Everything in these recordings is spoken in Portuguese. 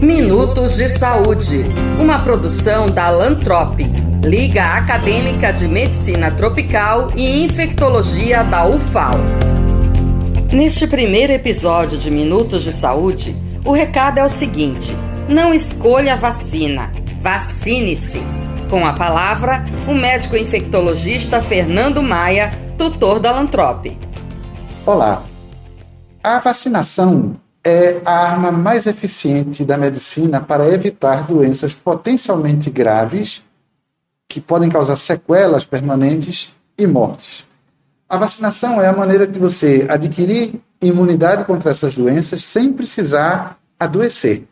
Minutos de Saúde, uma produção da Lantrop, Liga Acadêmica de Medicina Tropical e Infectologia da UFAL. Neste primeiro episódio de Minutos de Saúde, o recado é o seguinte: não escolha a vacina, vacine-se. Com a palavra, o médico infectologista Fernando Maia, tutor da Lantrop. Olá. A vacinação é a arma mais eficiente da medicina para evitar doenças potencialmente graves que podem causar sequelas permanentes e mortes. A vacinação é a maneira de você adquirir imunidade contra essas doenças sem precisar adoecer.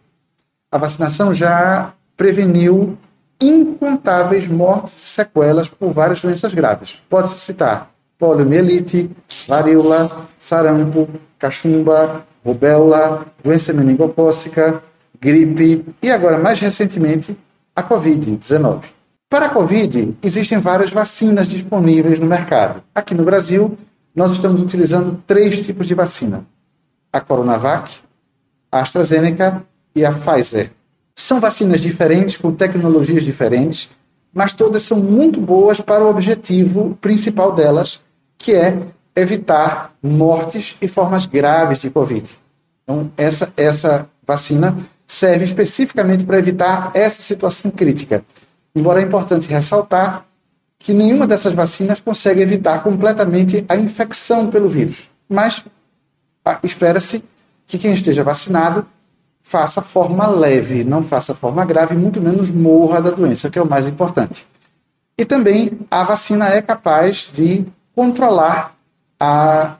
A vacinação já preveniu incontáveis mortes e sequelas por várias doenças graves. Pode-se citar poliomielite, varíola, sarampo, cachumba, rubéola, doença meningocócica, gripe e agora, mais recentemente, a Covid-19. Para a Covid, existem várias vacinas disponíveis no mercado. Aqui no Brasil, nós estamos utilizando três tipos de vacina: a Coronavac, a AstraZeneca e a Pfizer. São vacinas diferentes, com tecnologias diferentes, mas todas são muito boas para o objetivo principal delas, que é evitar mortes e formas graves de Covid. Então, essa, essa vacina serve especificamente para evitar essa situação crítica. Embora é importante ressaltar que nenhuma dessas vacinas consegue evitar completamente a infecção pelo vírus. Mas ah, espera-se que quem esteja vacinado faça forma leve, não faça forma grave, muito menos morra da doença, que é o mais importante. E também a vacina é capaz de controlar a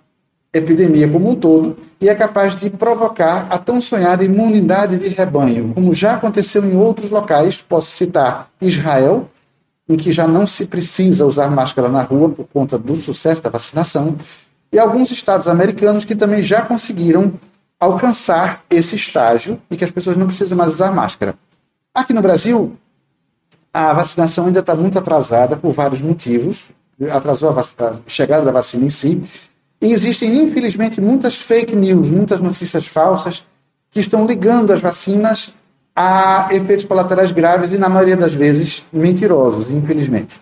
epidemia como um todo e é capaz de provocar a tão sonhada imunidade de rebanho, como já aconteceu em outros locais. Posso citar Israel, em que já não se precisa usar máscara na rua por conta do sucesso da vacinação, e alguns estados americanos que também já conseguiram alcançar esse estágio e que as pessoas não precisam mais usar máscara. Aqui no Brasil, a vacinação ainda está muito atrasada por vários motivos. Atrasou a, a chegada da vacina em si. E existem, infelizmente, muitas fake news, muitas notícias falsas que estão ligando as vacinas a efeitos colaterais graves e, na maioria das vezes, mentirosos, infelizmente.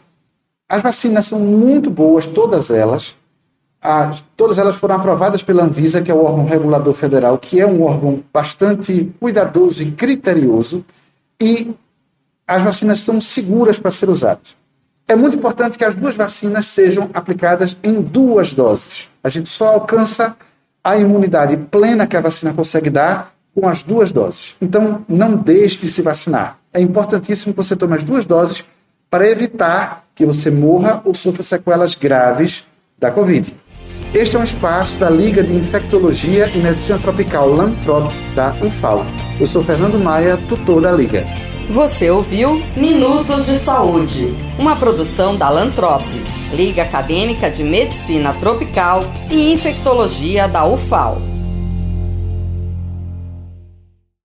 As vacinas são muito boas, todas elas, as, todas elas foram aprovadas pela Anvisa, que é o órgão regulador federal, que é um órgão bastante cuidadoso e criterioso, e as vacinas são seguras para ser usadas. É muito importante que as duas vacinas sejam aplicadas em duas doses. A gente só alcança a imunidade plena que a vacina consegue dar com as duas doses. Então, não deixe de se vacinar. É importantíssimo que você tome as duas doses para evitar que você morra ou sofra sequelas graves da Covid. Este é um espaço da Liga de Infectologia e Medicina Tropical Lantrop da UFAL. Eu sou Fernando Maia, tutor da Liga. Você ouviu Minutos de Saúde, uma produção da Lantrop, Liga Acadêmica de Medicina Tropical e Infectologia da UFAL.